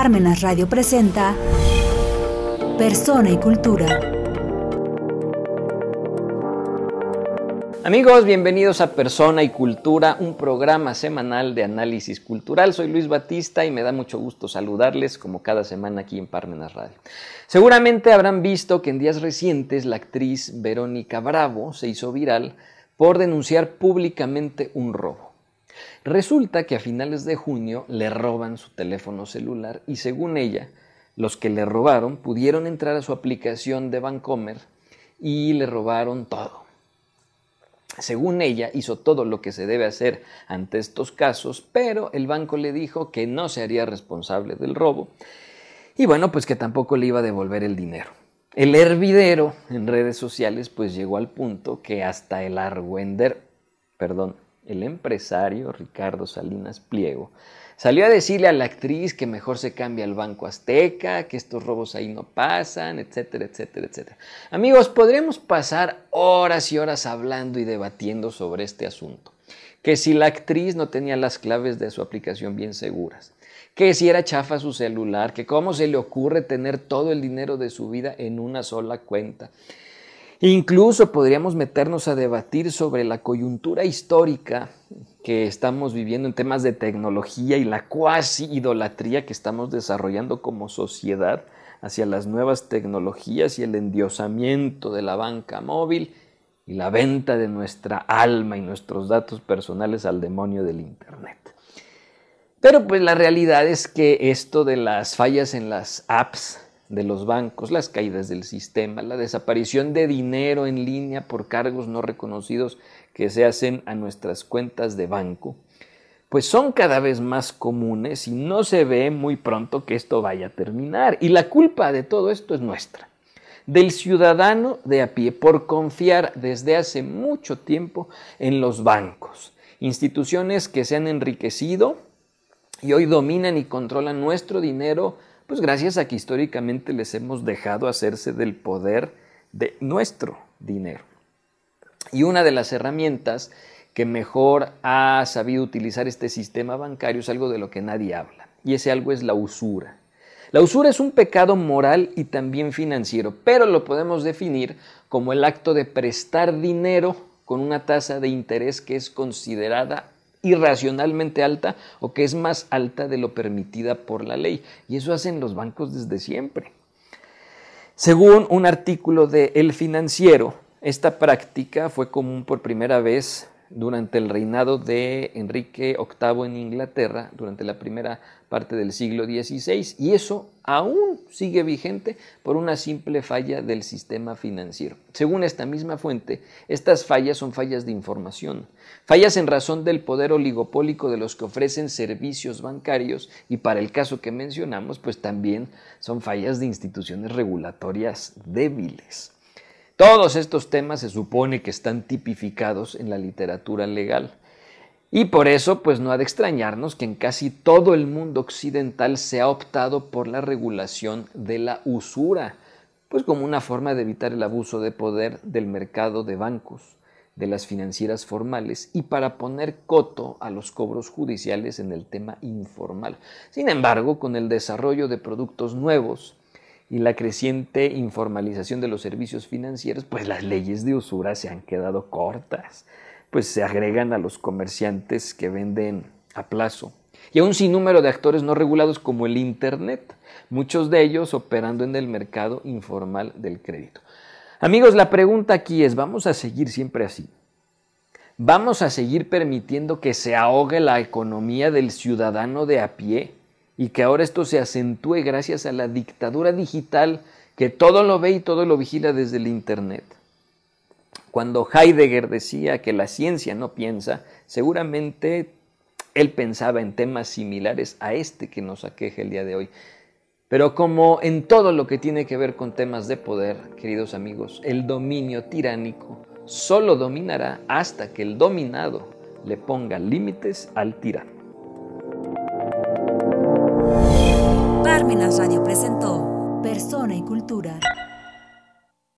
Parmenas Radio presenta Persona y Cultura. Amigos, bienvenidos a Persona y Cultura, un programa semanal de análisis cultural. Soy Luis Batista y me da mucho gusto saludarles como cada semana aquí en Parmenas Radio. Seguramente habrán visto que en días recientes la actriz Verónica Bravo se hizo viral por denunciar públicamente un robo. Resulta que a finales de junio le roban su teléfono celular y según ella, los que le robaron pudieron entrar a su aplicación de Bancomer y le robaron todo. Según ella, hizo todo lo que se debe hacer ante estos casos, pero el banco le dijo que no se haría responsable del robo y bueno, pues que tampoco le iba a devolver el dinero. El hervidero en redes sociales pues llegó al punto que hasta el argüender, perdón, el empresario Ricardo Salinas Pliego, salió a decirle a la actriz que mejor se cambie al Banco Azteca, que estos robos ahí no pasan, etcétera, etcétera, etcétera. Amigos, podríamos pasar horas y horas hablando y debatiendo sobre este asunto. Que si la actriz no tenía las claves de su aplicación bien seguras, que si era chafa su celular, que cómo se le ocurre tener todo el dinero de su vida en una sola cuenta, Incluso podríamos meternos a debatir sobre la coyuntura histórica que estamos viviendo en temas de tecnología y la cuasi idolatría que estamos desarrollando como sociedad hacia las nuevas tecnologías y el endiosamiento de la banca móvil y la venta de nuestra alma y nuestros datos personales al demonio del Internet. Pero pues la realidad es que esto de las fallas en las apps de los bancos, las caídas del sistema, la desaparición de dinero en línea por cargos no reconocidos que se hacen a nuestras cuentas de banco, pues son cada vez más comunes y no se ve muy pronto que esto vaya a terminar. Y la culpa de todo esto es nuestra, del ciudadano de a pie, por confiar desde hace mucho tiempo en los bancos, instituciones que se han enriquecido y hoy dominan y controlan nuestro dinero pues gracias a que históricamente les hemos dejado hacerse del poder de nuestro dinero. Y una de las herramientas que mejor ha sabido utilizar este sistema bancario es algo de lo que nadie habla, y ese algo es la usura. La usura es un pecado moral y también financiero, pero lo podemos definir como el acto de prestar dinero con una tasa de interés que es considerada irracionalmente alta o que es más alta de lo permitida por la ley. Y eso hacen los bancos desde siempre. Según un artículo de El Financiero, esta práctica fue común por primera vez durante el reinado de Enrique VIII en Inglaterra, durante la primera parte del siglo XVI, y eso aún sigue vigente por una simple falla del sistema financiero. Según esta misma fuente, estas fallas son fallas de información, fallas en razón del poder oligopólico de los que ofrecen servicios bancarios y para el caso que mencionamos, pues también son fallas de instituciones regulatorias débiles. Todos estos temas se supone que están tipificados en la literatura legal. Y por eso, pues no ha de extrañarnos que en casi todo el mundo occidental se ha optado por la regulación de la usura, pues como una forma de evitar el abuso de poder del mercado de bancos, de las financieras formales y para poner coto a los cobros judiciales en el tema informal. Sin embargo, con el desarrollo de productos nuevos, y la creciente informalización de los servicios financieros, pues las leyes de usura se han quedado cortas, pues se agregan a los comerciantes que venden a plazo y a un sinnúmero de actores no regulados como el Internet, muchos de ellos operando en el mercado informal del crédito. Amigos, la pregunta aquí es, ¿vamos a seguir siempre así? ¿Vamos a seguir permitiendo que se ahogue la economía del ciudadano de a pie? Y que ahora esto se acentúe gracias a la dictadura digital que todo lo ve y todo lo vigila desde el Internet. Cuando Heidegger decía que la ciencia no piensa, seguramente él pensaba en temas similares a este que nos aqueja el día de hoy. Pero como en todo lo que tiene que ver con temas de poder, queridos amigos, el dominio tiránico solo dominará hasta que el dominado le ponga límites al tirano. Parmenas Radio presentó Persona y Cultura.